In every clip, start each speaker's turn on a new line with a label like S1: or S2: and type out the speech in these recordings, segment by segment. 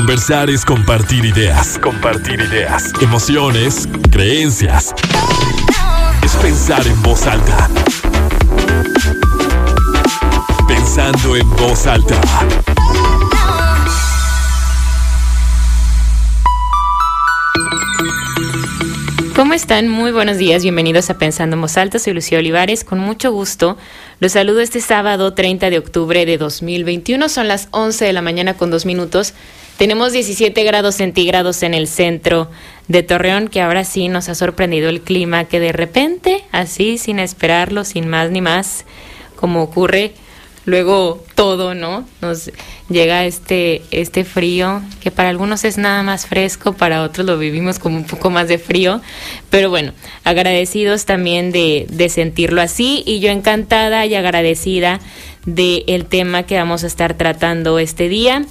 S1: Conversar es compartir ideas, compartir ideas, emociones, creencias. Es pensar en voz alta. Pensando en voz alta.
S2: ¿Cómo están? Muy buenos días, bienvenidos a Pensando en Voz Alta, soy Lucía Olivares, con mucho gusto. Los saludo este sábado 30 de octubre de 2021, son las 11 de la mañana con dos minutos. Tenemos 17 grados centígrados en el centro de Torreón, que ahora sí nos ha sorprendido el clima, que de repente, así, sin esperarlo, sin más ni más, como ocurre luego todo, ¿no? Nos llega este, este frío, que para algunos es nada más fresco, para otros lo vivimos como un poco más de frío, pero bueno, agradecidos también de, de sentirlo así y yo encantada y agradecida del el tema que vamos a estar tratando este día,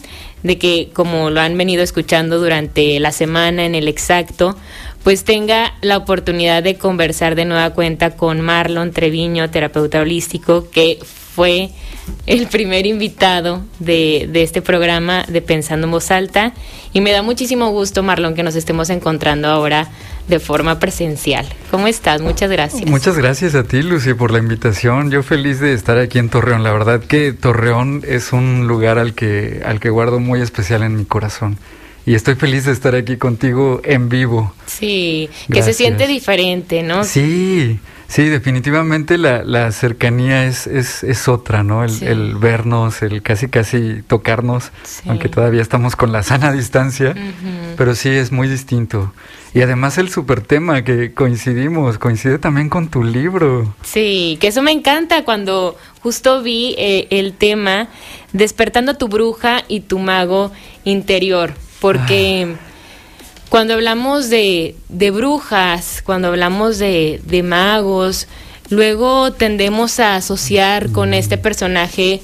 S2: de que como lo han venido escuchando durante la semana en el exacto, pues tenga la oportunidad de conversar de nueva cuenta con Marlon Treviño, terapeuta holístico, que fue el primer invitado de, este programa de Pensando en Voz Alta. Y me da muchísimo gusto, Marlon, que nos estemos encontrando ahora de forma presencial. ¿Cómo estás? Muchas gracias.
S3: Muchas gracias a ti, Lucy, por la invitación. Yo feliz de estar aquí en Torreón. La verdad que Torreón es un lugar al que, al que guardo muy especial en mi corazón y estoy feliz de estar aquí contigo en vivo.
S2: Sí, que se siente diferente, ¿no?
S3: Sí, sí, definitivamente la, la cercanía es, es, es, otra, ¿no? El, sí. el, vernos, el casi casi tocarnos, sí. aunque todavía estamos con la sana distancia, uh -huh. pero sí es muy distinto. Y además el super tema que coincidimos, coincide también con tu libro.
S2: Sí, que eso me encanta cuando justo vi eh, el tema Despertando a tu bruja y tu mago interior porque cuando hablamos de, de, brujas, cuando hablamos de, de, magos, luego tendemos a asociar con este personaje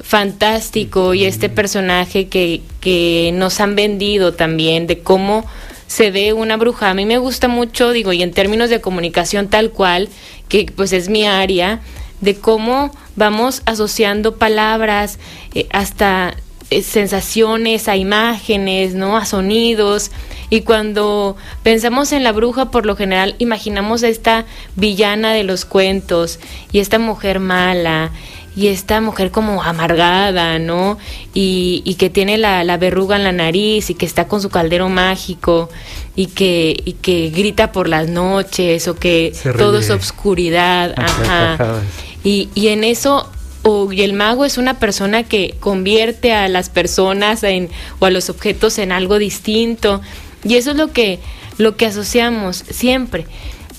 S2: fantástico y este personaje que, que nos han vendido también de cómo se ve una bruja. A mí me gusta mucho, digo, y en términos de comunicación tal cual, que pues es mi área, de cómo vamos asociando palabras eh, hasta sensaciones, a imágenes, ¿no? A sonidos. Y cuando pensamos en la bruja, por lo general imaginamos a esta villana de los cuentos y esta mujer mala y esta mujer como amargada, ¿no? Y, y que tiene la, la, verruga en la nariz y que está con su caldero mágico y que, y que grita por las noches o que todo es obscuridad. Ajá. Y, y en eso o y el mago es una persona que convierte a las personas en, o a los objetos en algo distinto y eso es lo que lo que asociamos siempre.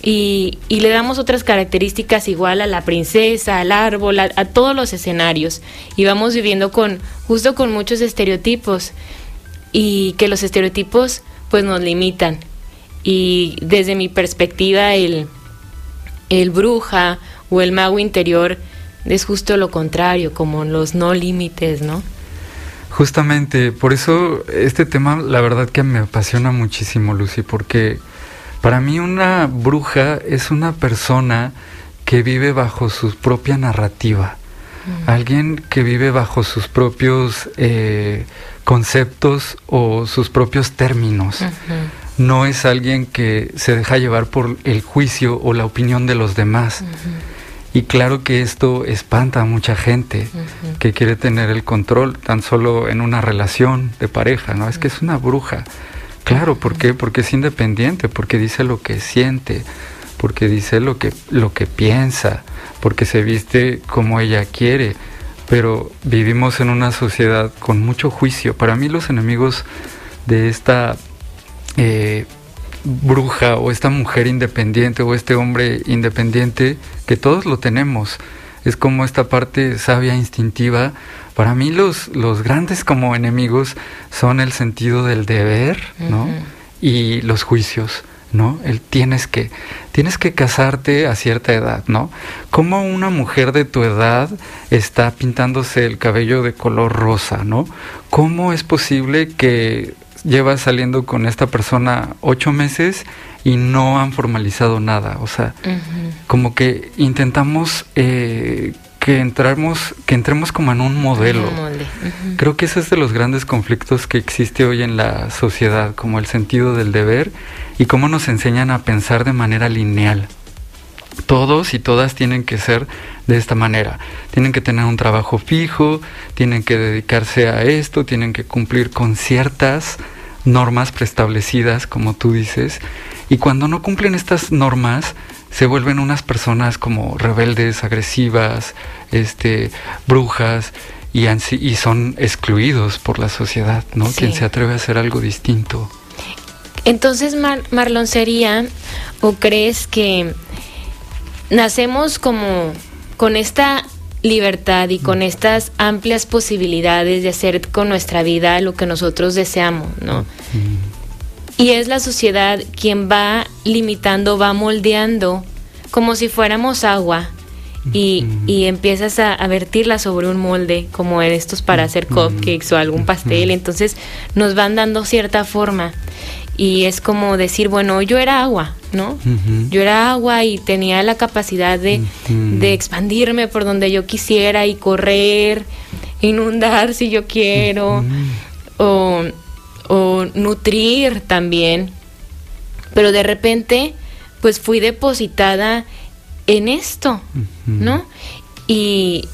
S2: Y, y le damos otras características igual a la princesa, al árbol, a, todos los escenarios. Y vamos viviendo con justo con muchos estereotipos. Y que los estereotipos pues nos limitan. Y desde mi perspectiva el el bruja o el mago interior es justo lo contrario, como los no límites, ¿no?
S3: Justamente, por eso este tema la verdad que me apasiona muchísimo, Lucy, porque para mí una bruja es una persona que vive bajo su propia narrativa, mm. alguien que vive bajo sus propios eh, conceptos o sus propios términos. Uh -huh. No es alguien que se deja llevar por el juicio o la opinión de los demás. Uh -huh y claro que esto espanta a mucha gente uh -huh. que quiere tener el control tan solo en una relación de pareja, ¿no? Es que es una bruja. Claro, ¿por qué? Porque es independiente, porque dice lo que siente, porque dice lo que, lo que piensa, porque se viste como ella quiere. Pero vivimos en una sociedad con mucho juicio. Para mí los enemigos de esta eh, bruja o esta mujer independiente o este hombre independiente, que todos lo tenemos. Es como esta parte sabia, instintiva. Para mí los, los grandes como enemigos son el sentido del deber, ¿no? Uh -huh. Y los juicios, ¿no? El tienes que, tienes que casarte a cierta edad, ¿no? Como una mujer de tu edad está pintándose el cabello de color rosa, ¿no? ¿Cómo es posible que llevas saliendo con esta persona ocho meses y no han formalizado nada. O sea, uh -huh. como que intentamos eh, que entramos, que entremos como en un modelo. Creo que ese es de los grandes conflictos que existe hoy en la sociedad, como el sentido del deber y cómo nos enseñan a pensar de manera lineal. Todos y todas tienen que ser de esta manera. Tienen que tener un trabajo fijo, tienen que dedicarse a esto, tienen que cumplir con ciertas normas preestablecidas, como tú dices. Y cuando no cumplen estas normas, se vuelven unas personas como rebeldes, agresivas, este, brujas, y, y son excluidos por la sociedad, ¿no? Quien se atreve a hacer algo distinto.
S2: Entonces, Marlon, ¿sería o crees que nacemos como con esta libertad y con estas amplias posibilidades de hacer con nuestra vida lo que nosotros deseamos, ¿no? Y es la sociedad quien va limitando, va moldeando, como si fuéramos agua. Y, y empiezas a, vertirla sobre un molde, como en estos para hacer cupcakes o algún pastel. Entonces nos van dando cierta forma. Y es como decir, bueno, yo era agua, ¿no? Yo era agua y tenía la capacidad de, de expandirme por donde yo quisiera y correr, inundar si yo quiero, o o nutrir también. Pero de repente, pues fui depositada en esto, ¿no? Y,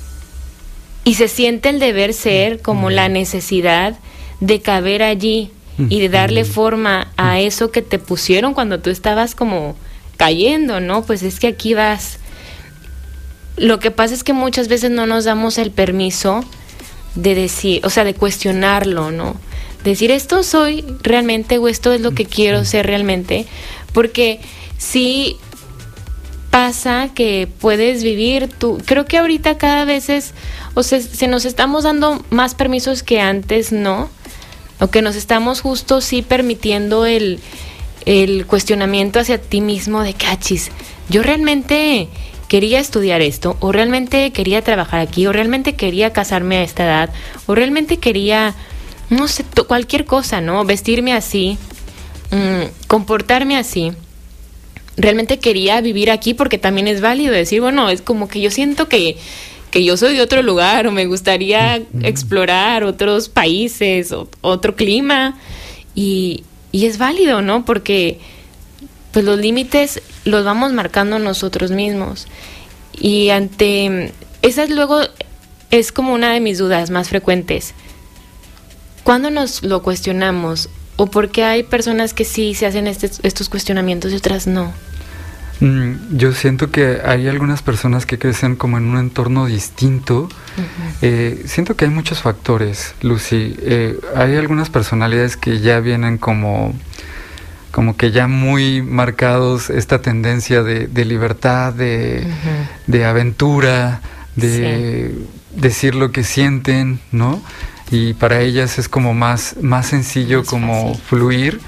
S2: y se siente el deber ser como la necesidad de caber allí y de darle forma a eso que te pusieron cuando tú estabas como cayendo, ¿no? Pues es que aquí vas. Lo que pasa es que muchas veces no nos damos el permiso de decir, o sea, de cuestionarlo, ¿no? decir esto soy realmente o esto es lo que quiero ser realmente, porque si pasa que puedes vivir tú, creo que ahorita cada vez es, o sea, se nos estamos dando más permisos que antes, ¿no? O que nos estamos justo sí permitiendo el, el cuestionamiento hacia ti mismo de cachis, yo realmente quería estudiar esto, o realmente quería trabajar aquí, o realmente quería casarme a esta edad, o realmente quería no sé, cualquier cosa, ¿no? Vestirme así, mm, comportarme así. Realmente quería vivir aquí porque también es válido decir, bueno, es como que yo siento que, que yo soy de otro lugar o me gustaría explorar otros países, o, otro clima. Y, y es válido, ¿no? Porque pues los límites los vamos marcando nosotros mismos. Y ante esas luego es como una de mis dudas más frecuentes. ¿Cuándo nos lo cuestionamos? ¿O por qué hay personas que sí se hacen este, estos cuestionamientos y otras no?
S3: Mm, yo siento que hay algunas personas que crecen como en un entorno distinto. Eh, siento que hay muchos factores, Lucy. Eh, hay algunas personalidades que ya vienen como, como que ya muy marcados esta tendencia de, libertad, de, aventura, de decir lo que sienten, ¿no? y para ellas es como más, más sencillo como fluir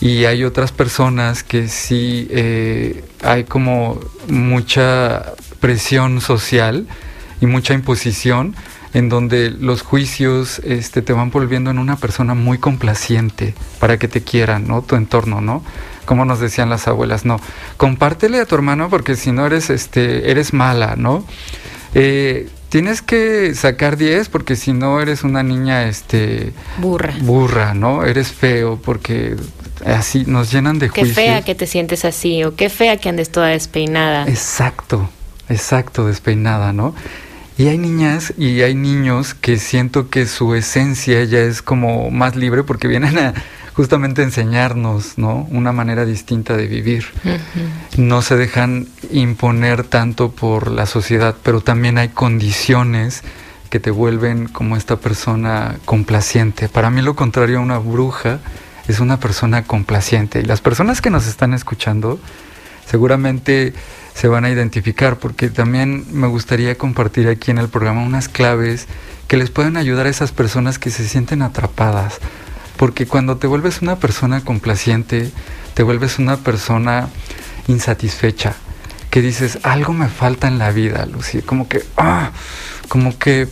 S3: y hay otras personas que sí eh, hay como mucha presión social y mucha imposición en donde los juicios este, te van volviendo en una persona muy complaciente para que te quieran, ¿no? Tu entorno, ¿no? Como nos decían las abuelas, no, compártele a tu hermano porque si no eres, este, eres mala, ¿no? Eh, tienes que sacar 10 porque si no eres una niña este
S2: burra.
S3: Burra, ¿no? Eres feo porque así nos llenan de
S2: juicios. Qué fea que te sientes así o qué fea que andes toda despeinada.
S3: Exacto. Exacto, despeinada, ¿no? Y hay niñas y hay niños que siento que su esencia ya es como más libre porque vienen a justamente enseñarnos, ¿no? Una manera distinta de vivir. No se dejan imponer tanto por la sociedad, pero también hay condiciones que te vuelven como esta persona complaciente. Para mí lo contrario a una bruja es una persona complaciente. Y las personas que nos están escuchando seguramente se van a identificar porque también me gustaría compartir aquí en el programa unas claves que les pueden ayudar a esas personas que se sienten atrapadas porque cuando te vuelves una persona complaciente, te vuelves una persona insatisfecha, que dices, algo me falta en la vida, Lucy, como que, ah, como que...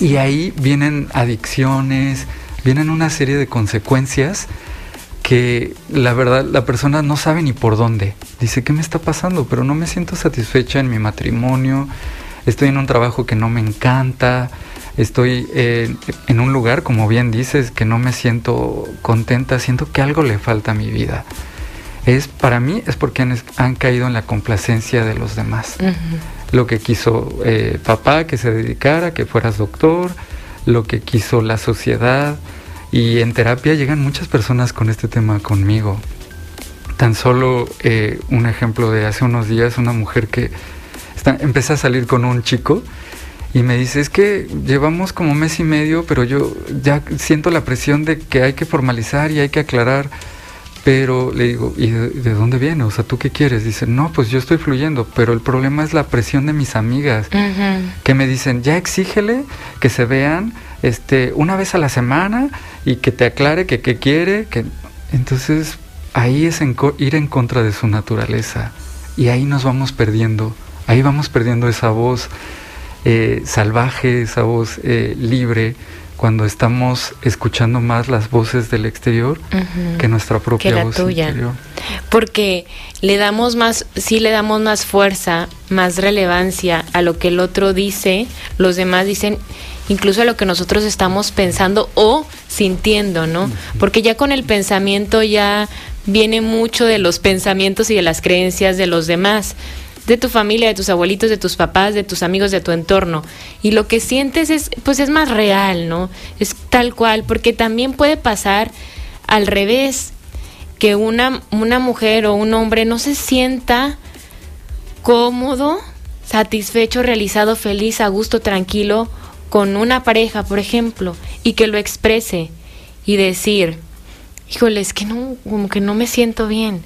S3: Y ahí vienen adicciones, vienen una serie de consecuencias que la verdad la persona no sabe ni por dónde. Dice, ¿qué me está pasando? Pero no me siento satisfecha en mi matrimonio, estoy en un trabajo que no me encanta, estoy eh, en un lugar, como bien dices, que no me siento contenta, siento que algo le falta a mi vida. Es para mí es porque han, caído en la complacencia de los demás. Lo que quiso eh, papá que se dedicara, que fueras doctor, lo que quiso la sociedad. Y en terapia llegan muchas personas con este tema conmigo. Tan solo eh, un ejemplo de hace unos días, una mujer que está, empezó a salir con un chico y me dice, es que llevamos como mes y medio, pero yo ya siento la presión de que hay que formalizar y hay que aclarar. Pero le digo, ¿y de, dónde viene? O sea, ¿tú qué quieres? Dice, no, pues yo estoy fluyendo, pero el problema es la presión de mis amigas, que me dicen, ya exígele que se vean este, una vez a la semana y que te aclare que qué quiere. Que... Entonces, ahí es ir en contra de su naturaleza. Y ahí nos vamos perdiendo, ahí vamos perdiendo esa voz eh, salvaje, esa voz eh, libre cuando estamos escuchando más las voces del exterior que nuestra propia voz interior.
S2: Porque le damos más, sí le damos más fuerza, más relevancia a lo que el otro dice, los demás dicen incluso a lo que nosotros estamos pensando o sintiendo, ¿no? Porque ya con el pensamiento ya viene mucho de los pensamientos y de las creencias de los demás de tu familia, de tus abuelitos, de tus papás, de tus amigos, de tu entorno. Y lo que sientes es, pues es más real, ¿no? Es tal cual, porque también puede pasar al revés, que una, una mujer o un hombre no se sienta cómodo, satisfecho, realizado, feliz, a gusto, tranquilo con una pareja, por ejemplo, y que lo exprese y decir, híjole, es que no, como que no me siento bien.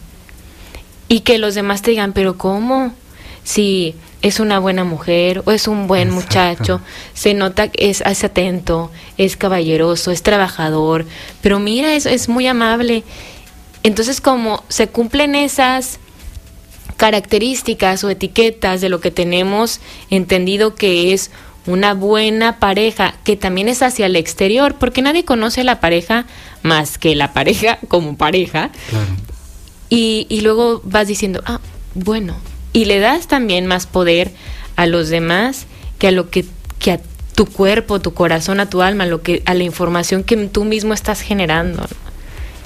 S2: Y que los demás te digan, pero ¿cómo? si es una buena mujer o es un buen muchacho, se nota que es, atento, es caballeroso, es trabajador, pero mira, es, es muy amable. Entonces, como se cumplen esas características o etiquetas de lo que tenemos entendido que es una buena pareja, que también es hacia el exterior, porque nadie conoce a la pareja más que la pareja como pareja. Y, y luego vas diciendo, ah, bueno, y le das también más poder a los demás que a lo que, que a tu cuerpo, tu corazón, a tu alma, lo que, a la información que tú mismo estás generando.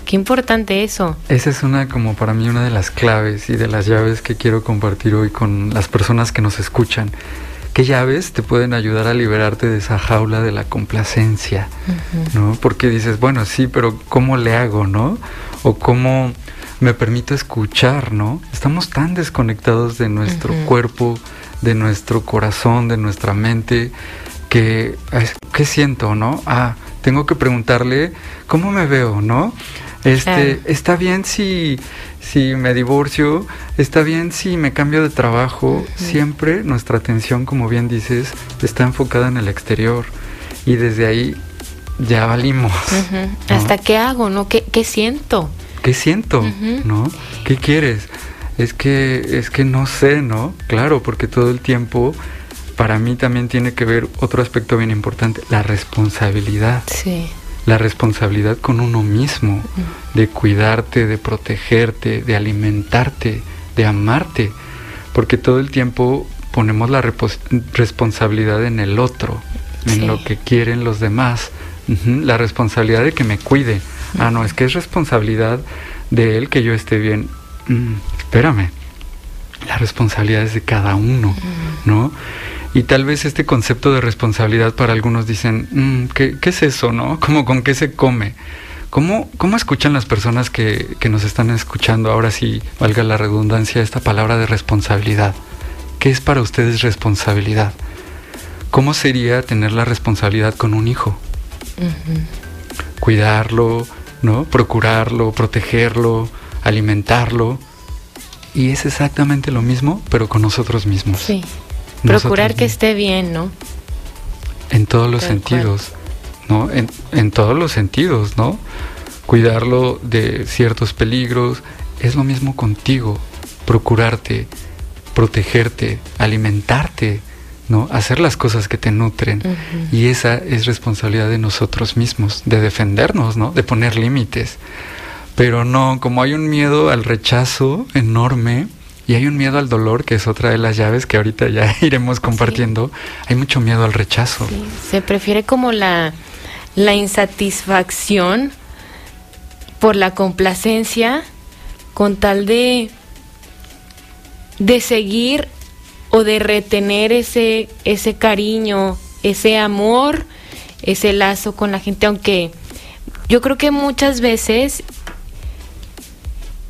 S2: Qué importante eso.
S3: Esa es una como para mí una de las claves y de las llaves que quiero compartir hoy con las personas que nos escuchan. ¿Qué llaves te pueden ayudar a liberarte de esa jaula de la complacencia? ¿No? Porque dices, bueno, sí, pero ¿cómo le hago, no? O cómo me permito escuchar, ¿no? Estamos tan desconectados de nuestro cuerpo, de nuestro corazón, de nuestra mente, que, ¿qué siento, no? Ah, tengo que preguntarle, ¿cómo me veo, no? Este, está bien si, si me divorcio, está bien si me cambio de trabajo, siempre nuestra atención, como bien dices, está enfocada en el exterior y desde ahí ya valimos.
S2: ¿Hasta qué hago, no? ¿Qué, qué siento?
S3: ¿qué siento? ¿No? ¿Qué quieres? Es que, es que no sé, ¿no? Claro, porque todo el tiempo para mí también tiene que ver otro aspecto bien importante, la responsabilidad.
S2: Sí.
S3: La responsabilidad con uno mismo, de cuidarte, de protegerte, de alimentarte, de amarte, porque todo el tiempo ponemos la responsabilidad en el otro, en lo que quieren los demás, la responsabilidad de que me cuide, Ah, no, es que es responsabilidad de él que yo esté bien. Mm, espérame, la responsabilidad es de cada uno, ¿no? Y tal vez este concepto de responsabilidad para algunos dicen, mm, ¿qué, es eso, no? ¿Cómo con qué se come? ¿Cómo, ¿Cómo escuchan las personas que, que nos están escuchando ahora sí, valga la redundancia, esta palabra de responsabilidad? ¿Qué es para ustedes responsabilidad? ¿Cómo sería tener la responsabilidad con un hijo? Cuidarlo, ¿no? Procurarlo, protegerlo, alimentarlo. Y es exactamente lo mismo, pero con nosotros mismos.
S2: Sí. Procurar que esté bien, ¿no?
S3: En todos los sentidos, ¿no? En, en todos los sentidos, ¿no? Cuidarlo de ciertos peligros. Es lo mismo contigo. Procurarte, protegerte, alimentarte, ¿no? Hacer las cosas que te nutren. Y esa es responsabilidad de nosotros mismos, de defendernos, ¿no? De poner límites. Pero no, como hay un miedo al rechazo enorme, Y hay un miedo al dolor, que es otra de las llaves que ahorita ya iremos compartiendo. Hay mucho miedo al rechazo.
S2: Se prefiere como la, la insatisfacción por la complacencia con tal de, de seguir o de retener ese, ese cariño, ese amor, ese lazo con la gente, aunque yo creo que muchas veces,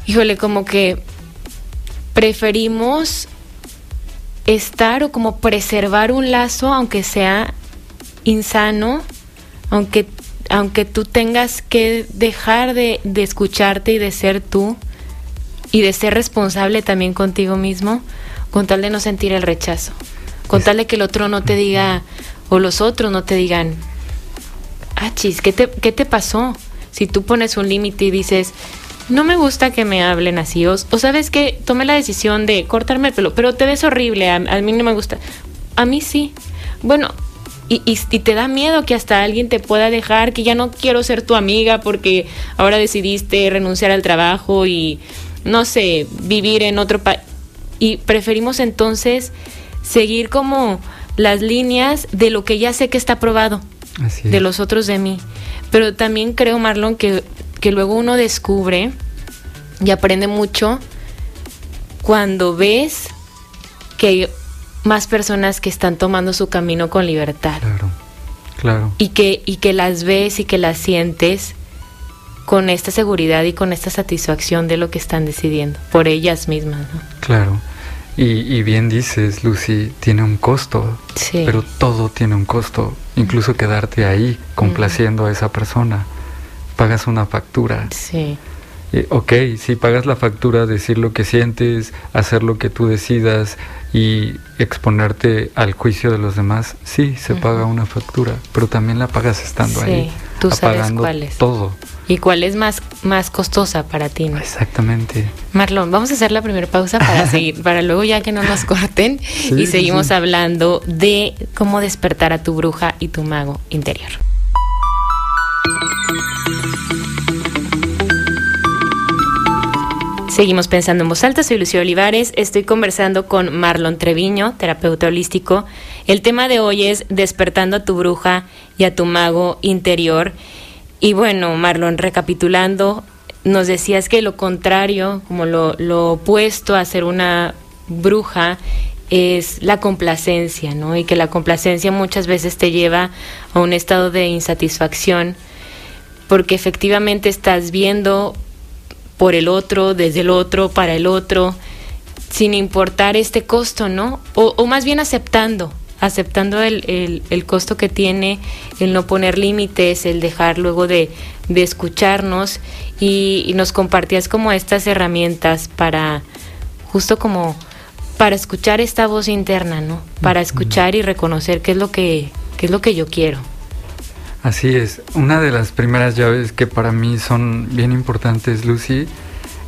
S2: híjole, como que preferimos estar o como preservar un lazo, aunque sea insano, aunque, aunque tú tengas que dejar de, de escucharte y de ser tú y de ser responsable también contigo mismo, con tal de no sentir el rechazo, con tal de que el otro no te diga, o los otros no te digan, ah, chis, ¿qué te, qué te pasó? Si tú pones un límite y dices, no me gusta que me hablen así, o, sabes que tomé la decisión de cortarme el pelo, pero te ves horrible, a, mí no me gusta. A mí sí. Bueno, y, y, y, te da miedo que hasta alguien te pueda dejar, que ya no quiero ser tu amiga porque ahora decidiste renunciar al trabajo y, no sé, vivir en otro país. Y preferimos entonces seguir como las líneas de lo que ya sé que está probado, de los otros de mí. Pero también creo, Marlon, que que luego uno descubre y aprende mucho cuando ves que hay más personas que están tomando su camino con libertad.
S3: Claro, claro.
S2: Y que, y que las ves y que las sientes con esta seguridad y con esta satisfacción de lo que están decidiendo por ellas mismas. ¿no?
S3: Claro. Y, bien dices, Lucy, tiene un costo, sí. pero todo tiene un costo, incluso quedarte ahí complaciendo a esa persona pagas una factura.
S2: Sí.
S3: Eh, ok, si pagas la factura, decir lo que sientes, hacer lo que tú decidas y exponerte al juicio de los demás, sí, se paga una factura, pero también la pagas estando sí, ahí.
S2: Tú sabes cuál es.
S3: Todo.
S2: ¿Y cuál es más, más costosa para ti?
S3: Exactamente.
S2: Marlon, vamos a hacer la primera pausa para seguir, para luego ya que no nos corten y seguimos hablando de cómo despertar a tu bruja y tu mago interior. Seguimos pensando en voz alta, soy Lucio Olivares, estoy conversando con Marlon Treviño, terapeuta holístico. El tema de hoy es despertando a tu bruja y a tu mago interior. Y bueno, Marlon, recapitulando, nos decías que lo contrario, como lo, lo opuesto a ser una bruja, es la complacencia, ¿no? Y que la complacencia muchas veces te lleva a un estado de insatisfacción, porque efectivamente estás viendo por el otro, desde el otro, para el otro, sin importar este costo, ¿no? O, más bien aceptando, aceptando el, el, costo que tiene, el no poner límites, el dejar luego de, de escucharnos y, nos compartías como estas herramientas para, justo como para escuchar esta voz interna, ¿no? Para escuchar y reconocer qué es lo que, qué es lo que yo quiero.
S3: Así es. Una de las primeras llaves que para mí son bien importantes, Lucy,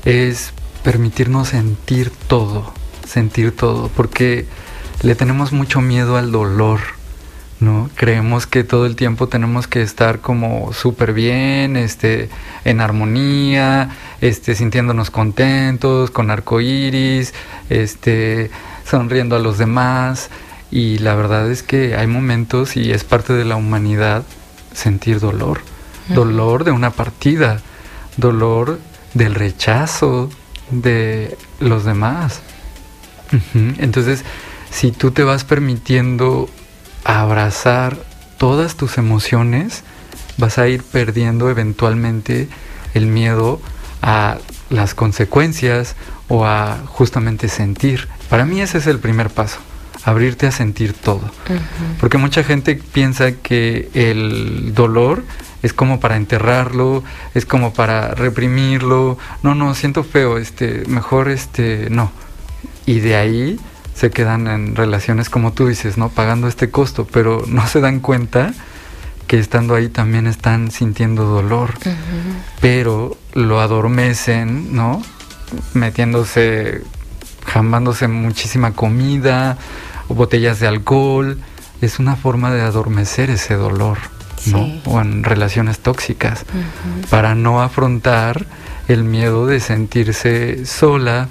S3: es permitirnos sentir todo, sentir todo, porque le tenemos mucho miedo al dolor, ¿no? Creemos que todo el tiempo tenemos que estar como súper bien, este, en armonía, este, sintiéndonos contentos, con arcoíris, este, sonriendo a los demás. Y la verdad es que hay momentos, y es parte de la humanidad, sentir dolor. Dolor de una partida, dolor del rechazo de los demás. Entonces, si tú te vas permitiendo abrazar todas tus emociones, vas a ir perdiendo eventualmente el miedo a las consecuencias o a justamente sentir. Para mí ese es el primer paso abrirte a sentir todo. Porque mucha gente piensa que el dolor es como para enterrarlo, es como para reprimirlo. No, no, siento feo, este, mejor este, no. Y de ahí se quedan en relaciones como tú dices, ¿no? Pagando este costo, pero no se dan cuenta que estando ahí también están sintiendo dolor, pero lo adormecen, ¿no? Metiéndose, jamándose muchísima comida, o botellas de alcohol, es una forma de adormecer ese dolor, ¿no? O en relaciones tóxicas, para no afrontar el miedo de sentirse sola,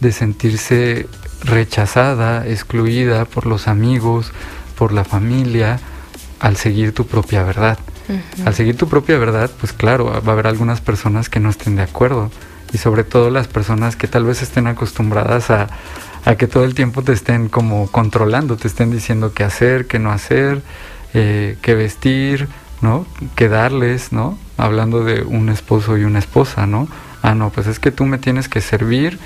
S3: de sentirse rechazada, excluida por los amigos, por la familia, al seguir tu propia verdad. Al seguir tu propia verdad, pues claro, va a haber algunas personas que no estén de acuerdo. Y sobre todo las personas que tal vez estén acostumbradas a, a que todo el tiempo te estén como controlando, te estén diciendo qué hacer, qué no hacer, eh, qué vestir, ¿no? Qué darles, ¿no? Hablando de un esposo y una esposa, ¿no? Ah, no, pues es que tú me tienes que servir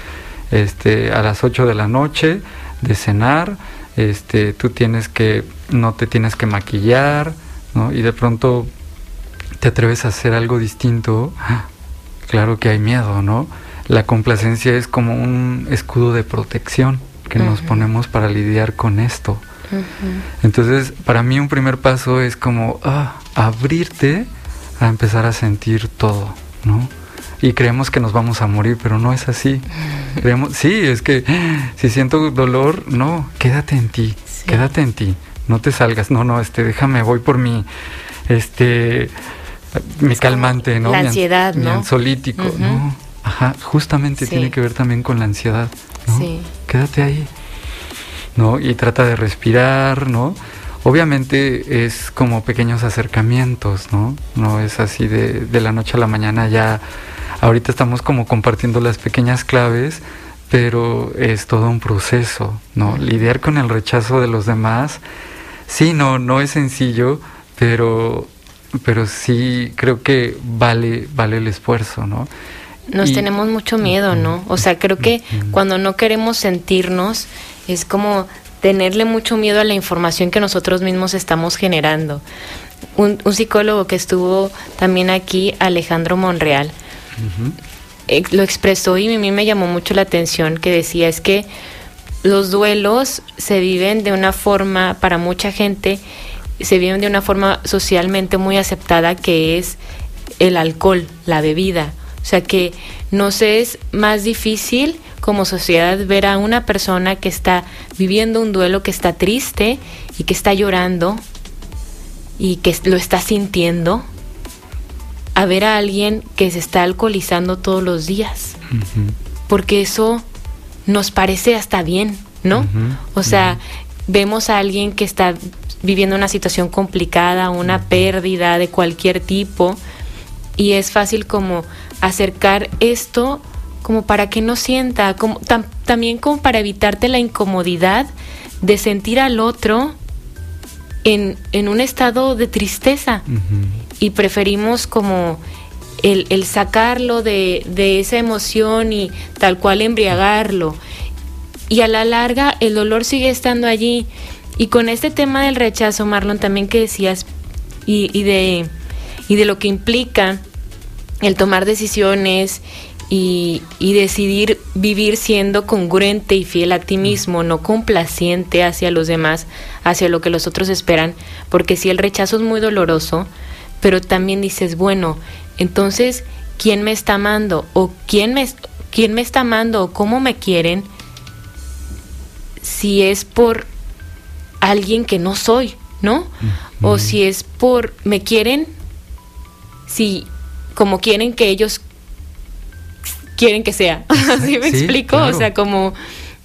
S3: este, a las 8 de la noche de cenar, este, tú tienes que, no te tienes que maquillar, ¿no? Y de pronto te atreves a hacer algo distinto, claro que hay miedo, ¿no? La complacencia es como un escudo de protección que nos ponemos para lidiar con esto. Entonces, para mí un primer paso es como ah, abrirte a empezar a sentir todo, ¿no? Y creemos que nos vamos a morir, pero no es así. Creemos, sí, es que si siento dolor, no, quédate en ti, quédate en ti, no te salgas, no, no, este, déjame, voy por mi, este, mi calmante, ¿no?
S2: La ansiedad,
S3: mi,
S2: ¿no?
S3: Mi ansiolítico, ¿no? Ajá, justamente tiene que ver también con la ansiedad, ¿no? Sí. Quédate ahí, ¿no? Y trata de respirar, ¿no? Obviamente es como pequeños acercamientos, ¿no? No es así de, de la noche a la mañana ya. Ahorita estamos como compartiendo las pequeñas claves, pero es todo un proceso, ¿no? Lidiar con el rechazo de los demás, sí, no, no es sencillo, pero, pero sí creo que vale, vale el esfuerzo, ¿no?
S2: Nos tenemos mucho miedo, ¿no? O sea, creo que cuando no queremos sentirnos, es como tenerle mucho miedo a la información que nosotros mismos estamos generando. Un, psicólogo que estuvo también aquí, Alejandro Monreal, eh, lo expresó y a mí me llamó mucho la atención que decía es que los duelos se viven de una forma, para mucha gente, se viven de una forma socialmente muy aceptada que es el alcohol, la bebida. O sea que nos es más difícil como sociedad ver a una persona que está viviendo un duelo, que está triste y que está llorando y que lo está sintiendo, a ver a alguien que se está alcoholizando todos los días. Porque eso nos parece hasta bien, ¿no? O sea, vemos a alguien que está viviendo una situación complicada, una pérdida de cualquier tipo, y es fácil como acercar esto como para que no sienta, como también como para evitarte la incomodidad de sentir al otro en, en un estado de tristeza. Y preferimos como el, el sacarlo de, de, esa emoción y tal cual embriagarlo. Y a la larga el dolor sigue estando allí. Y con este tema del rechazo, Marlon, también que decías, y, y de, y de lo que implica el tomar decisiones y, decidir vivir siendo congruente y fiel a ti mismo, no complaciente hacia los demás, hacia lo que los otros esperan, porque si el rechazo es muy doloroso, pero también dices, bueno, entonces, ¿quién me está amando? ¿O quién me, quién me está amando? ¿O cómo me quieren? Si es por alguien que no soy, ¿no? O si es por, ¿me quieren? Si como quieren que ellos quieren que sea. ¿Así me explico? O sea, como,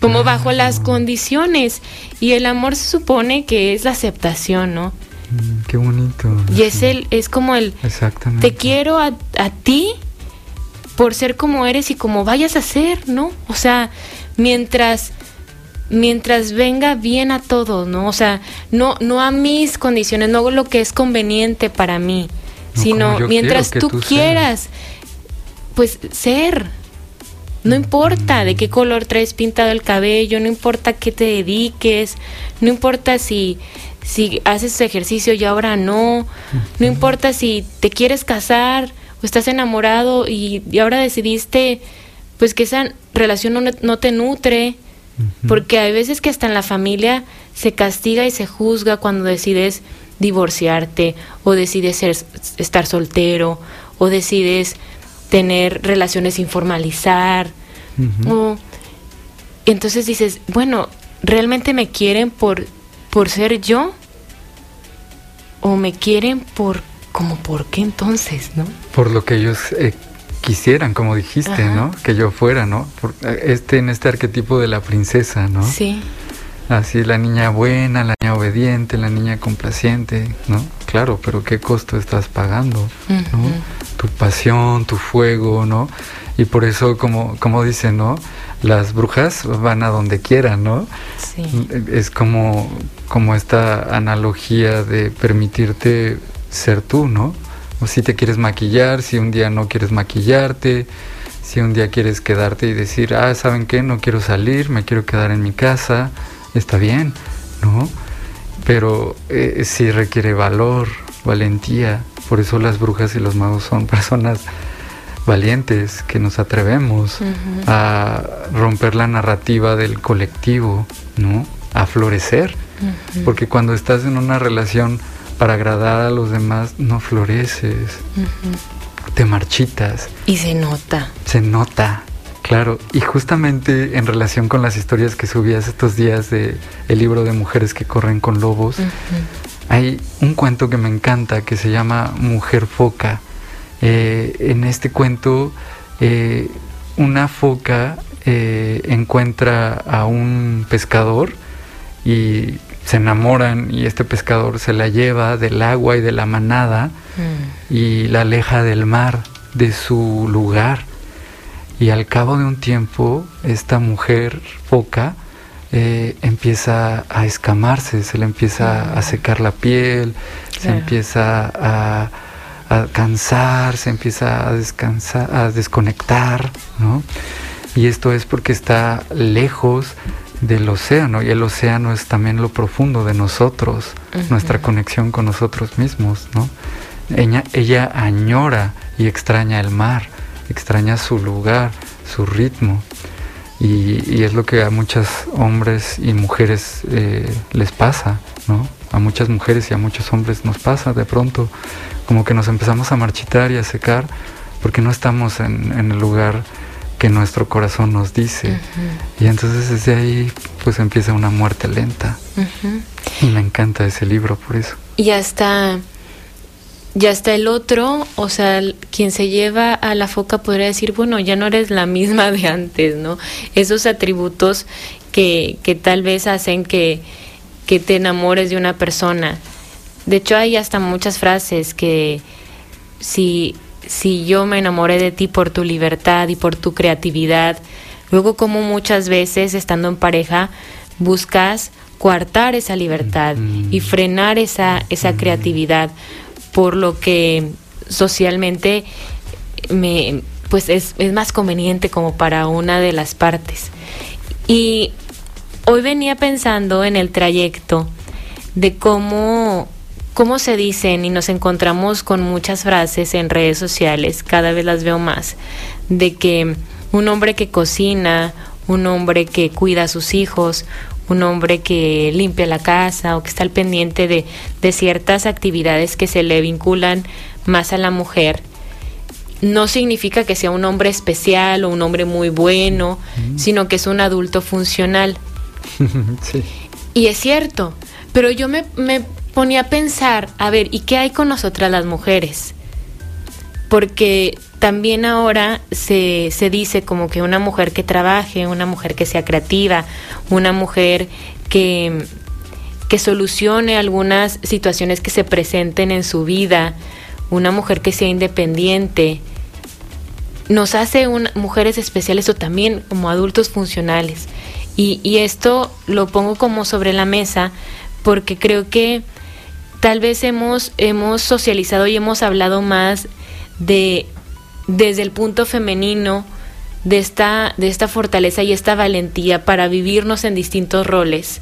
S2: como bajo las condiciones. Y el amor se supone que es la aceptación, ¿no?
S3: Mm, qué bonito.
S2: Y es el, es como el
S3: Exactamente.
S2: te quiero a, a ti por ser como eres y como vayas a ser, ¿no? O sea, mientras mientras venga bien a todo, ¿no? O sea, no no a mis condiciones, no lo que es conveniente para mí sino mientras tú, quieras, pues ser. No importa de qué color traes pintado el cabello, no importa qué te dediques, no importa si, si haces ejercicio y ahora no, no importa si te quieres casar o estás enamorado y, ahora decidiste pues que esa relación no, no te nutre, porque hay veces que hasta en la familia se castiga y se juzga cuando decides divorciarte o decides ser, estar soltero o decides tener relaciones sin formalizar. entonces dices, bueno, ¿realmente me quieren por, por ser yo? ¿O me quieren por, como por qué entonces, no?
S3: Por lo que ellos eh, quisieran, como dijiste, ¿no? Que yo fuera, ¿no? este, en este arquetipo de la princesa, ¿no?
S2: Sí.
S3: Así la niña buena, la niña obediente, la niña complaciente, ¿no? Claro, pero ¿qué costo estás pagando? ¿no? Tu pasión, tu fuego, ¿no? Y por eso, como, como dicen, ¿no? Las brujas van a donde quieran, ¿no?
S2: Sí.
S3: Es como, como esta analogía de permitirte ser tú, ¿no? O si te quieres maquillar, si un día no quieres maquillarte, si un día quieres quedarte y decir, ah, ¿saben qué? No quiero salir, me quiero quedar en mi casa, está bien, ¿no? Pero eh, sí requiere valor, valentía. Por eso las brujas y los magos son personas valientes, que nos atrevemos a romper la narrativa del colectivo, ¿no? A florecer. Porque cuando estás en una relación para agradar a los demás, no floreces. Te marchitas.
S2: Y se nota.
S3: Se nota. Claro, y justamente en relación con las historias que subías estos días de el libro de mujeres que corren con lobos, hay un cuento que me encanta que se llama Mujer Foca. Eh, en este cuento, eh, una foca eh, encuentra a un pescador y se enamoran y este pescador se la lleva del agua y de la manada mm. y la aleja del mar, de su lugar y al cabo de un tiempo, esta mujer foca eh, empieza a escamarse, se le empieza a secar la piel, se empieza a, cansar, se empieza a descansar, a desconectar, ¿no? Y esto es porque está lejos del océano y el océano es también lo profundo de nosotros, nuestra conexión con nosotros mismos, ¿no? Ella, ella añora y extraña el mar extraña su lugar, su ritmo. Y, es lo que a muchos hombres y mujeres eh, les pasa, ¿no? A muchas mujeres y a muchos hombres nos pasa de pronto, como que nos empezamos a marchitar y a secar porque no estamos en, el lugar que nuestro corazón nos dice. Y entonces desde ahí pues empieza una muerte lenta. Y me encanta ese libro por eso.
S2: Y hasta ya está el otro, o sea, quien se lleva a la foca podría decir, bueno, ya no eres la misma de antes, ¿no? Esos atributos que, que tal vez hacen que, que te enamores de una persona. De hecho, hay hasta muchas frases que si, si yo me enamoré de ti por tu libertad y por tu creatividad, luego como muchas veces estando en pareja buscas coartar esa libertad y frenar esa, esa creatividad por lo que socialmente me, pues es, es más conveniente como para una de las partes. Y hoy venía pensando en el trayecto de cómo, cómo se dicen y nos encontramos con muchas frases en redes sociales, cada vez las veo más, de que un hombre que cocina, un hombre que cuida a sus hijos, un hombre que limpia la casa o que está al pendiente de, ciertas actividades que se le vinculan más a la mujer, no significa que sea un hombre especial o un hombre muy bueno, sino que es un adulto funcional. Y es cierto, pero yo me, me, ponía a pensar, a ver, ¿y qué hay con nosotras las mujeres? Porque también ahora se, se dice como que una mujer que trabaje, una mujer que sea creativa, una mujer que, que solucione algunas situaciones que se presenten en su vida, una mujer que sea independiente, nos hace mujeres especiales o también como adultos funcionales. Y, y, esto lo pongo como sobre la mesa porque creo que tal vez hemos, hemos socializado y hemos hablado más de desde el punto femenino de esta, de esta fortaleza y esta valentía para vivirnos en distintos roles.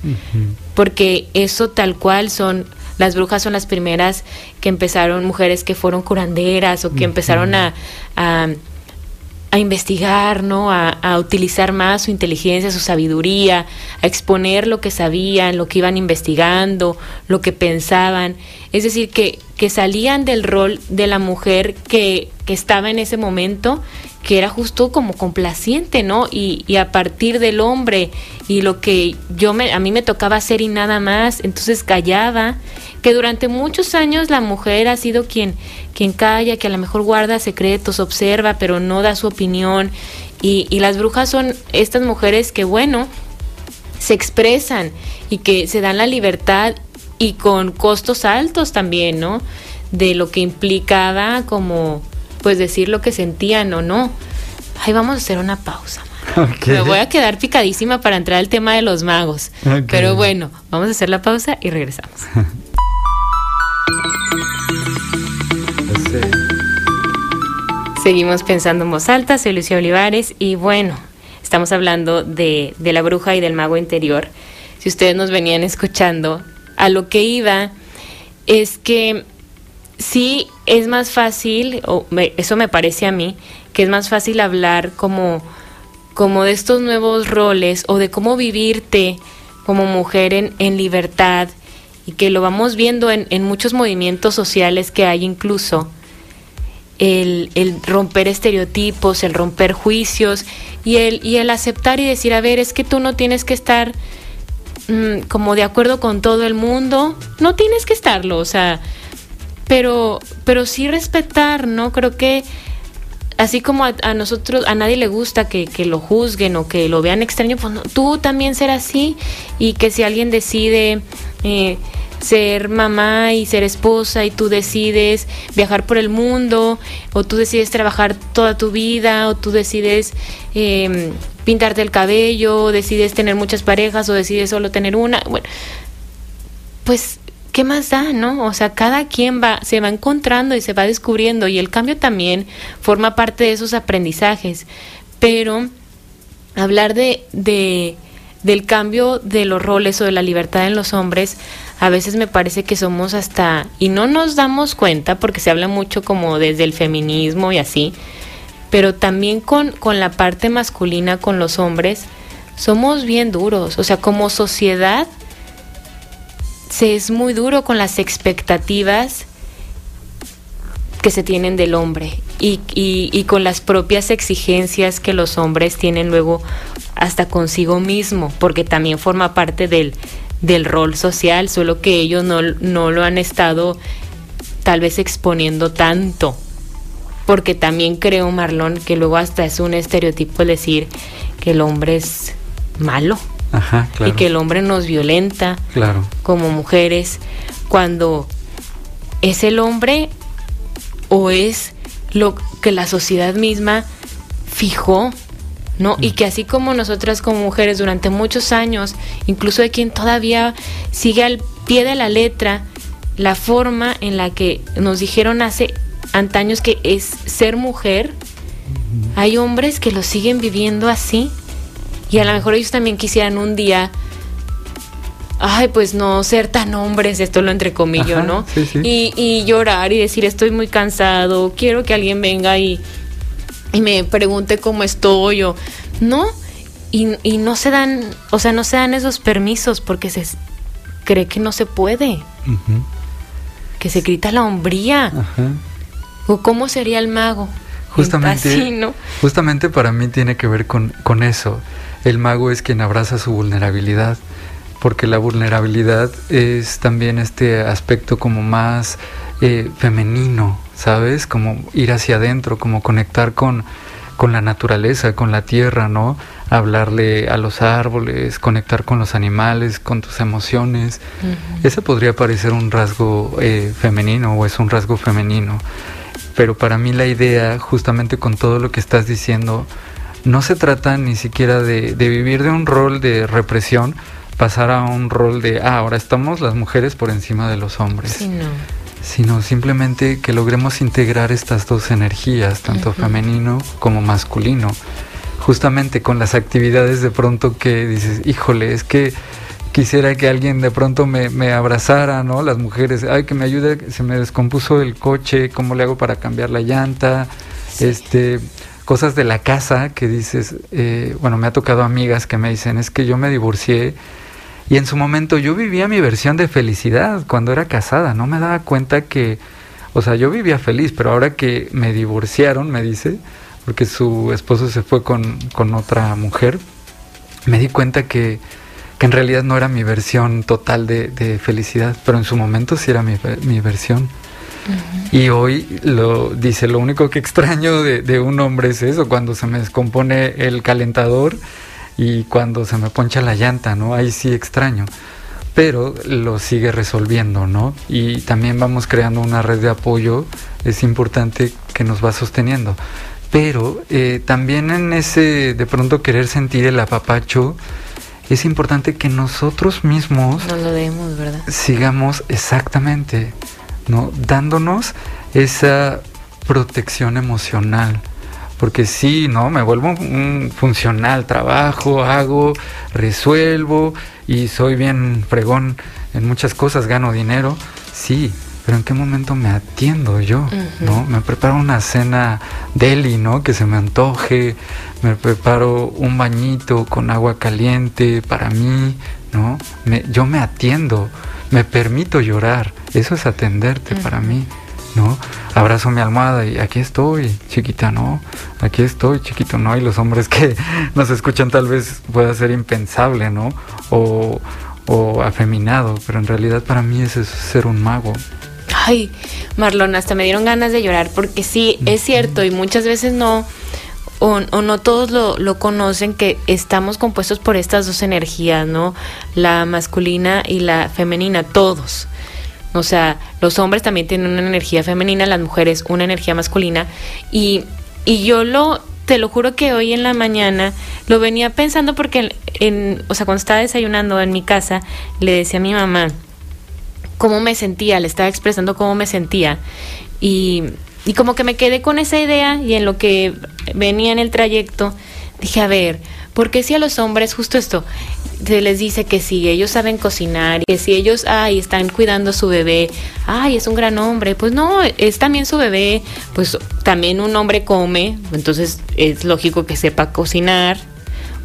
S2: Porque eso tal cual son, las brujas son las primeras que empezaron, mujeres que fueron curanderas o que empezaron a, a, investigar, ¿no? A, a, utilizar más su inteligencia, su sabiduría, a exponer lo que sabían, lo que iban investigando, lo que pensaban. Es decir, que, que salían del rol de la mujer que, que estaba en ese momento que era justo como complaciente, ¿no? Y, y, a partir del hombre y lo que yo me, a mí me tocaba hacer y nada más, entonces callaba, que durante muchos años la mujer ha sido quien, quien calla, que a lo mejor guarda secretos, observa, pero no da su opinión. Y, y las brujas son estas mujeres que, bueno, se expresan y que se dan la libertad y con costos altos también, ¿no? De lo que implicaba como pues decir lo que sentían o no. Ahí vamos a hacer una pausa. Me voy a quedar picadísima para entrar al tema de los magos. Pero bueno, vamos a hacer la pausa y regresamos. Seguimos pensando en voz alta, soy Lucia Olivares y bueno, estamos hablando de, de la bruja y del mago interior. Si ustedes nos venían escuchando, a lo que iba es que sí es más fácil, o eso me parece a mí, que es más fácil hablar como, como de estos nuevos roles o de cómo vivirte como mujer en, en libertad y que lo vamos viendo en, en muchos movimientos sociales que hay incluso. El, el, romper estereotipos, el romper juicios y el, y el aceptar y decir, a ver, es que tú no tienes que estar mmm, como de acuerdo con todo el mundo, no tienes que estarlo, o sea, pero, pero sí respetar, ¿no? Creo que así como a, nosotros, a nadie le gusta que, que, lo juzguen o que lo vean extraño, pues no, tú también ser así y que si alguien decide eh, ser mamá y ser esposa y tú decides viajar por el mundo o tú decides trabajar toda tu vida o tú decides eh, pintarte el cabello, o decides tener muchas parejas o decides solo tener una, bueno, pues ¿qué más da, no? O sea, cada quien va, se va encontrando y se va descubriendo y el cambio también forma parte de esos aprendizajes. Pero hablar de, de del cambio de los roles o de la libertad en los hombres, a veces me parece que somos hasta, y no nos damos cuenta porque se habla mucho como desde el feminismo y así, pero también con, con la parte masculina, con los hombres, somos bien duros, o sea, como sociedad se es muy duro con las expectativas que se tienen del hombre y, y, y, con las propias exigencias que los hombres tienen luego hasta consigo mismo, porque también forma parte del, del rol social, solo que ellos no, no lo han estado tal vez exponiendo tanto, porque también creo, Marlon, que luego hasta es un estereotipo decir que el hombre es malo.
S3: Ajá, claro.
S2: y que el hombre nos violenta
S3: claro.
S2: como mujeres cuando es el hombre o es lo que la sociedad misma fijó, ¿no? Mm. Y que así como nosotras como mujeres durante muchos años, incluso hay quien todavía sigue al pie de la letra la forma en la que nos dijeron hace antaños que es ser mujer, hay hombres que lo siguen viviendo así y a lo mejor ellos también quisieran un día, ay, pues no ser tan hombres, esto lo entrecomillo,
S3: Ajá,
S2: ¿no?
S3: sí, sí.
S2: Y, y llorar y decir, estoy muy cansado, quiero que alguien venga y, y me pregunte cómo estoy o no. Y, y no se dan, o sea, no se dan esos permisos porque se cree que no se puede. Que se grita la hombría.
S3: Ajá.
S2: ¿O cómo sería el mago?
S3: Justamente,
S2: Así, ¿no?
S3: justamente para mí tiene que ver con, con eso. El mago es quien abraza su vulnerabilidad, porque la vulnerabilidad es también este aspecto como más eh, femenino, ¿sabes? Como ir hacia adentro, como conectar con, con la naturaleza, con la tierra, ¿no? Hablarle a los árboles, conectar con los animales, con tus emociones. Uh -huh. Ese podría parecer un rasgo eh, femenino o es un rasgo femenino. Pero para mí la idea, justamente con todo lo que estás diciendo, no se trata ni siquiera de, de, vivir de un rol de represión, pasar a un rol de, ah, ahora estamos las mujeres por encima de los hombres.
S2: Sí, no.
S3: Sino simplemente que logremos integrar estas dos energías, tanto uh -huh. femenino como masculino. Justamente con las actividades de pronto que dices, híjole, es que quisiera que alguien de pronto me, me, abrazara, ¿no? Las mujeres, ay, que me ayude, se me descompuso el coche, ¿cómo le hago para cambiar la llanta? Sí. Este, cosas de la casa que dices, eh, bueno, me ha tocado amigas que me dicen, es que yo me divorcié y en su momento yo vivía mi versión de felicidad cuando era casada, no me daba cuenta que, o sea, yo vivía feliz, pero ahora que me divorciaron, me dice, porque su esposo se fue con, con otra mujer, me di cuenta que, que, en realidad no era mi versión total de, de, felicidad, pero en su momento sí era mi, mi versión. Y hoy lo dice, lo único que extraño de, de, un hombre es eso, cuando se me descompone el calentador y cuando se me poncha la llanta, ¿no? Ahí sí extraño. Pero lo sigue resolviendo, ¿no? Y también vamos creando una red de apoyo, es importante que nos va sosteniendo. Pero eh, también en ese de pronto querer sentir el apapacho, es importante que nosotros mismos
S2: no lo demos, ¿verdad?
S3: sigamos exactamente, ¿no? Dándonos esa protección emocional. Porque sí, ¿no? Me vuelvo un funcional, trabajo, hago, resuelvo y soy bien fregón en muchas cosas, gano dinero, sí, pero ¿en qué momento me atiendo yo? Uh -huh. ¿No? Me preparo una cena deli, ¿no? Que se me antoje, me preparo un bañito con agua caliente para mí, ¿no? Me, yo me atiendo, me permito llorar, eso es atenderte uh -huh. para mí. ¿no? Abrazo mi almohada y aquí estoy, chiquita, ¿no? Aquí estoy, chiquito, ¿no? Y los hombres que nos escuchan tal vez pueda ser impensable, ¿no? O, o afeminado, pero en realidad para mí eso es ser un mago.
S2: Ay, Marlon, hasta me dieron ganas de llorar porque sí, es cierto y muchas veces no, o, o, no todos lo, lo, conocen, que estamos compuestos por estas dos energías, ¿no? La masculina y la femenina, todos. O sea, los hombres también tienen una energía femenina, las mujeres una energía masculina. Y, y yo lo, te lo juro que hoy en la mañana lo venía pensando porque, en, o sea, cuando estaba desayunando en mi casa, le decía a mi mamá cómo me sentía, le estaba expresando cómo me sentía. Y, y como que me quedé con esa idea y en lo que venía en el trayecto, dije, a ver, ¿por qué si a los hombres justo esto? se les dice que si ellos saben cocinar, que si ellos ay, están cuidando a su bebé, ay, es un gran hombre, pues no, es también su bebé, pues también un hombre come, entonces es lógico que sepa cocinar,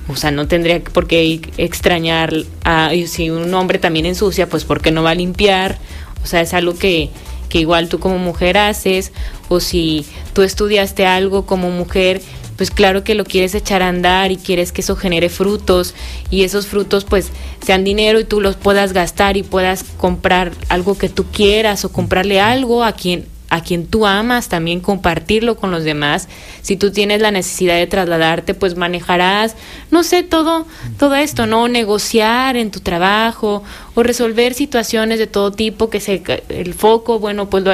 S2: o sea, no tendría por qué extrañar a si un hombre también ensucia, pues porque no va a limpiar, o sea, es algo que, que igual tú como mujer haces, o si tú estudiaste algo como mujer, pues claro que lo quieres echar a andar y quieres que eso genere frutos y esos frutos pues sean dinero y tú los puedas gastar y puedas comprar algo que tú quieras o comprarle algo a quien a quien tú amas, también compartirlo con los demás. Si tú tienes la necesidad de trasladarte, pues manejarás, no sé, todo, todo esto, ¿no? Negociar en tu trabajo o resolver situaciones de todo tipo, que se, el foco, bueno, pues,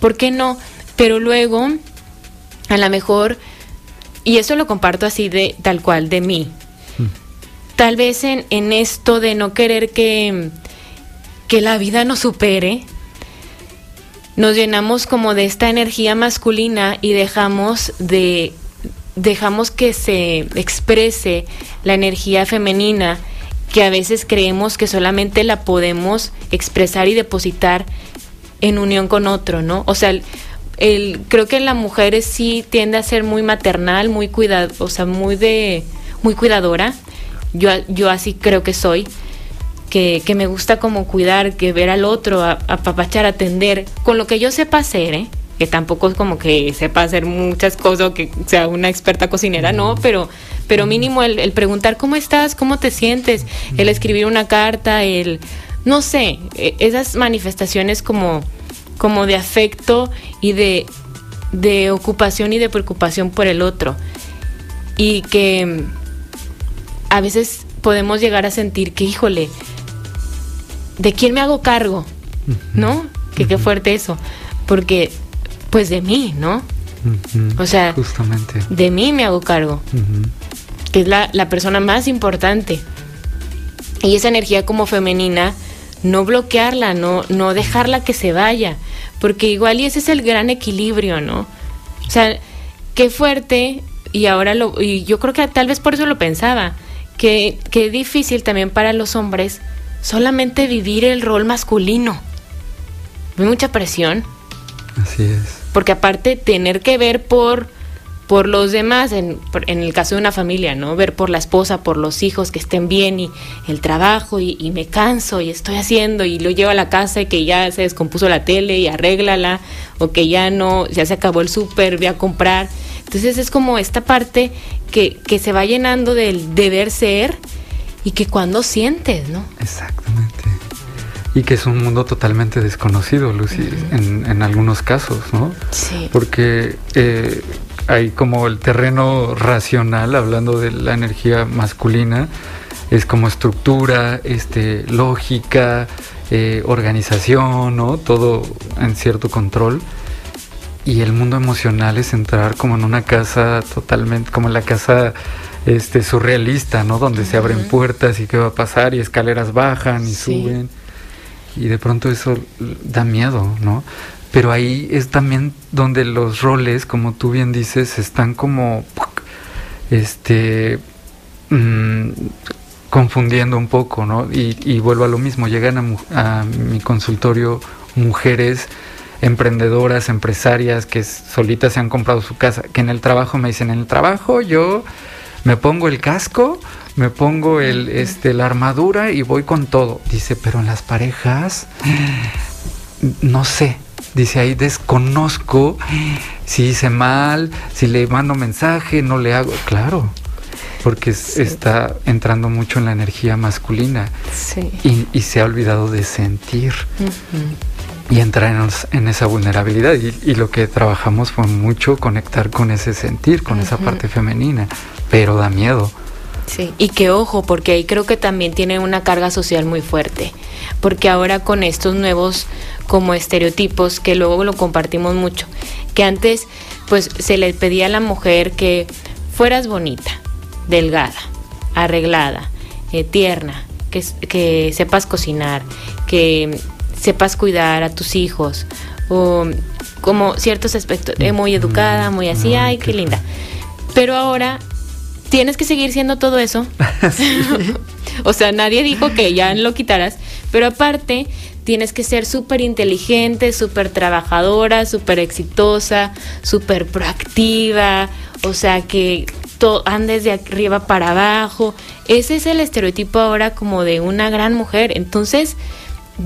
S2: ¿por qué no? Pero luego, a lo mejor, y eso lo comparto así de tal cual, de mí. Mm. Tal vez en, en, esto de no querer que, que la vida nos supere, nos llenamos como de esta energía masculina y dejamos de dejamos que se exprese la energía femenina que a veces creemos que solamente la podemos expresar y depositar en unión con otro, ¿no? O sea, el, creo que la mujer sí tiende a ser muy maternal, muy cuidado, o sea, muy de muy cuidadora. Yo, yo así creo que soy. Que, que, me gusta como cuidar, que ver al otro, apapachar, atender, con lo que yo sepa hacer, ¿eh? que tampoco es como que sepa hacer muchas cosas o que sea una experta cocinera, no, pero, pero mínimo el, el preguntar cómo estás, cómo te sientes, el escribir una carta, el, no sé, esas manifestaciones como, como de afecto y de, de ocupación y de preocupación por el otro. Y que a veces podemos llegar a sentir que, híjole, ¿de quién me hago cargo? ¿No? Que qué fuerte eso. Porque, pues de mí, ¿no?
S3: Uh -huh.
S2: O sea,
S3: justamente.
S2: De mí me hago cargo. Que es la, la persona más importante. Y esa energía como femenina, no bloquearla, no, no dejarla que se vaya. Porque igual y ese es el gran equilibrio, ¿no? O sea, qué fuerte, y ahora lo, y yo creo que tal vez por eso lo pensaba, que, que difícil también para los hombres solamente vivir el rol masculino. Hay mucha presión.
S3: Así es.
S2: Porque aparte tener que ver por, por los demás, en, en, el caso de una familia, ¿no? Ver por la esposa, por los hijos que estén bien y el trabajo y, y me canso y estoy haciendo y lo llevo a la casa y que ya se descompuso la tele y arréglala o que ya no, ya se acabó el súper, voy a comprar. Entonces es como esta parte que, que se va llenando del deber ser y que cuando sientes, ¿no?
S3: Exactamente. Y que es un mundo totalmente desconocido, Lucy, en, en, algunos casos, ¿no?
S2: Sí.
S3: Porque eh, hay como el terreno racional, hablando de la energía masculina, es como estructura, este, lógica, eh, organización, ¿no? Todo en cierto control. Y el mundo emocional es entrar como en una casa totalmente, como en la casa este surrealista, ¿no? Donde se abren puertas y qué va a pasar y escaleras bajan y suben. Y de pronto eso da miedo, ¿no? Pero ahí es también donde los roles, como tú bien dices, están como este mmm, confundiendo un poco, ¿no? Y, y vuelvo a lo mismo, llegan a, a, mi consultorio mujeres emprendedoras, empresarias que solitas se han comprado su casa, que en el trabajo me dicen, en el trabajo yo me pongo el casco, me pongo el, este, la armadura y voy con todo. Dice, pero en las parejas, no sé. Dice, ahí desconozco si hice mal, si le mando mensaje, no le hago. Claro, porque sí. está entrando mucho en la energía masculina
S2: sí.
S3: y, y, se ha olvidado de sentir. Uh -huh. Y entrar en, en esa vulnerabilidad. Y, y, lo que trabajamos fue mucho conectar con ese sentir, con uh -huh. esa parte femenina pero da miedo.
S2: Sí, y que ojo, porque ahí creo que también tiene una carga social muy fuerte, porque ahora con estos nuevos como estereotipos, que luego lo compartimos mucho, que antes pues se le pedía a la mujer que fueras bonita, delgada, arreglada, eh, tierna, que, que sepas cocinar, que sepas cuidar a tus hijos, o como ciertos aspectos, eh, muy educada, muy así, ay, qué linda. Pero ahora tienes que seguir siendo todo eso.
S3: sí.
S2: o sea, nadie dijo que ya lo quitaras, pero aparte tienes que ser súper inteligente, súper trabajadora, súper exitosa, súper proactiva, o sea, que andes de arriba para abajo. Ese es el estereotipo ahora como de una gran mujer. Entonces,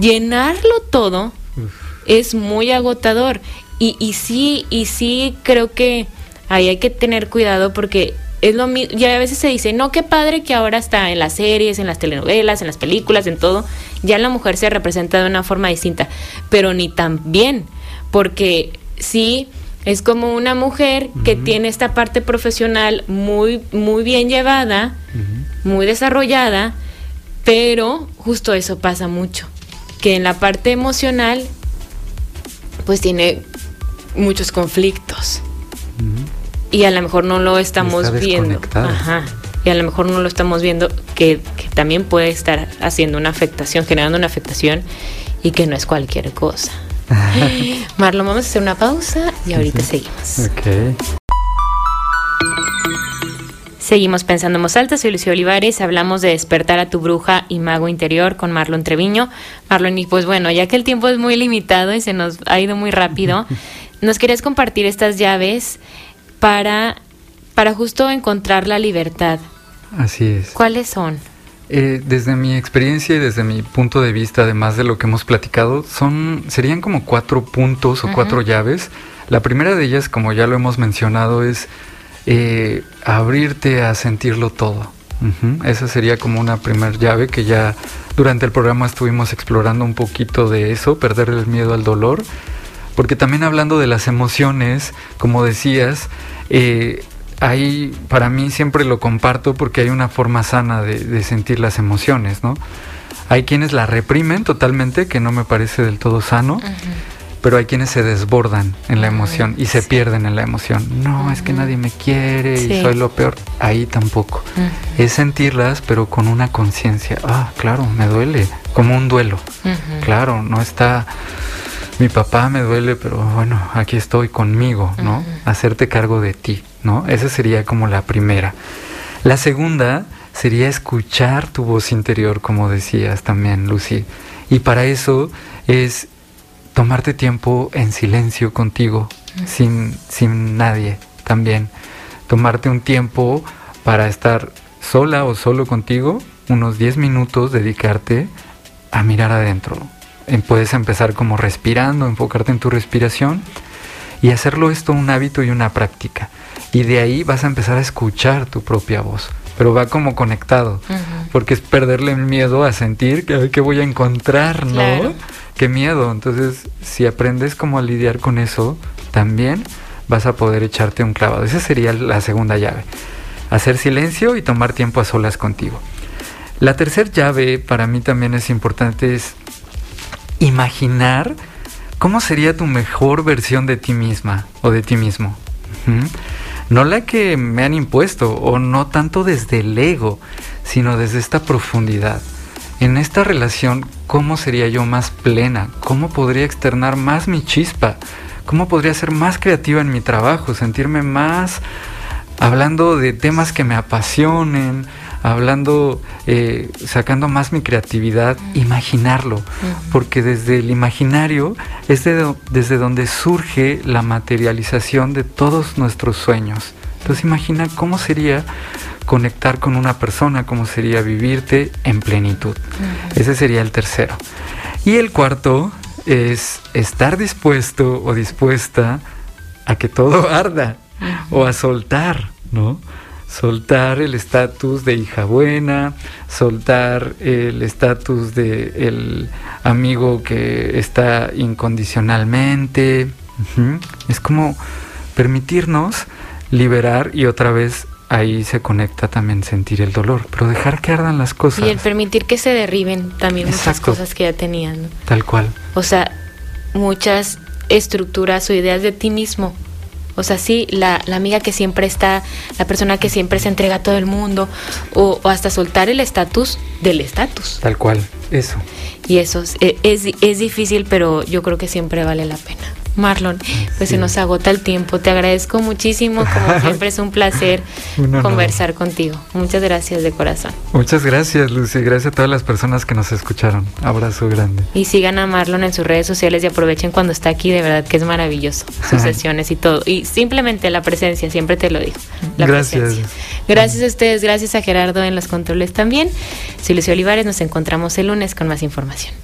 S2: llenarlo todo Uf. es muy agotador. Y, y sí, y sí creo que ahí hay que tener cuidado porque es lo mismo, y a veces se dice, no, qué padre que ahora está en las series, en las telenovelas, en las películas, en todo, ya la mujer se representa de una forma distinta, pero ni tan bien, porque sí es como una mujer uh -huh. que tiene esta parte profesional muy, muy bien llevada, uh -huh. muy desarrollada, pero justo eso pasa mucho, que en la parte emocional, pues tiene muchos conflictos. Uh -huh y a lo mejor no lo estamos
S3: Está
S2: viendo. Ajá. Y a lo mejor no lo estamos viendo que, que, también puede estar haciendo una afectación, generando una afectación y que no es cualquier cosa. Marlon, vamos a hacer una pausa y ahorita sí, seguimos.
S3: Okay.
S2: Seguimos pensando en voz alta, soy Lucio Olivares, hablamos de despertar a tu bruja y mago interior con Marlon Treviño. Marlon, y pues bueno, ya que el tiempo es muy limitado y se nos ha ido muy rápido, nos querías compartir estas llaves para, para justo encontrar la libertad.
S3: Así es.
S2: ¿Cuáles son?
S3: Eh, desde mi experiencia y desde mi punto de vista, además de lo que hemos platicado, son serían como cuatro puntos o uh -huh. cuatro llaves. La primera de ellas, como ya lo hemos mencionado, es eh, abrirte a sentirlo todo. Uh. Esa sería como una primera llave que ya durante el programa estuvimos explorando un poquito de eso, perder el miedo al dolor. Porque también hablando de las emociones, como decías, eh, hay, para mí siempre lo comparto porque hay una forma sana de, sentir las emociones, ¿no? Hay quienes la reprimen totalmente, que no me parece del todo sano. Pero hay quienes se desbordan en la emoción y se sí. pierden en la emoción. No, uh -huh. es que nadie me quiere sí. y soy lo peor. Ahí tampoco. Uh -huh. Es sentirlas, pero con una conciencia. Ah, claro, me duele, como un duelo. Claro, no está mi papá me duele, pero bueno, aquí estoy conmigo, ¿no? Uh -huh. Hacerte cargo de ti, ¿no? Esa sería como la primera. La segunda sería escuchar tu voz interior, como decías también, Lucy. Y para eso es tomarte tiempo en silencio contigo, sin, sin nadie también. Tomarte un tiempo para estar sola o solo contigo, unos 10 minutos, dedicarte a mirar adentro, puedes empezar como respirando, enfocarte en tu respiración y hacerlo esto un hábito y una práctica. Y de ahí vas a empezar a escuchar tu propia voz. Pero va como conectado. Porque es perderle el miedo a sentir que, que voy a encontrar, ¿no? Qué miedo. Entonces, si aprendes cómo lidiar con eso, también vas a poder echarte un clavado. Esa sería la segunda llave. Hacer silencio y tomar tiempo a solas contigo. La tercera llave para mí también es importante, es imaginar cómo sería tu mejor versión de ti misma o de ti mismo. No la que me han impuesto o no tanto desde el ego, sino desde esta profundidad. En esta relación, ¿cómo sería yo más plena? ¿Cómo podría externar más mi chispa? ¿Cómo podría ser más creativa en mi trabajo? Sentirme más hablando de temas que me apasionen, hablando, eh, sacando más mi creatividad, imaginarlo, porque desde el imaginario es desde donde surge la materialización de todos nuestros sueños. Entonces imagina cómo sería conectar con una persona, cómo sería vivirte en plenitud. Ese sería el tercero. Y el cuarto es estar dispuesto o dispuesta a que todo arda o a soltar, ¿no? soltar el estatus de hija buena, soltar el estatus de el amigo que está incondicionalmente. Es como permitirnos liberar y otra vez ahí se conecta también sentir el dolor, pero dejar que ardan las cosas.
S2: Y el permitir que se derriben también muchas cosas que ya tenían.
S3: Tal cual.
S2: O sea, muchas estructuras o ideas de ti mismo o sea, sí, la, amiga que siempre está, la persona que siempre se entrega a todo el mundo, o, hasta soltar el estatus del estatus.
S3: Tal cual, eso.
S2: Y eso es, es difícil, pero yo creo que siempre vale la pena. Marlon, pues se nos agota el tiempo. Te agradezco muchísimo, como siempre es un placer conversar contigo. Muchas gracias de corazón.
S3: Muchas gracias, Lucy. Gracias a todas las personas que nos escucharon. Abrazo grande.
S2: Y sigan a Marlon en sus redes sociales y aprovechen cuando está aquí, de verdad que es maravilloso. Sus sesiones y todo. Y simplemente la presencia, siempre te lo digo.
S3: gracias.
S2: Gracias a ustedes, gracias a Gerardo en los controles también. Soy Lucy Olivares, nos encontramos el lunes con más información.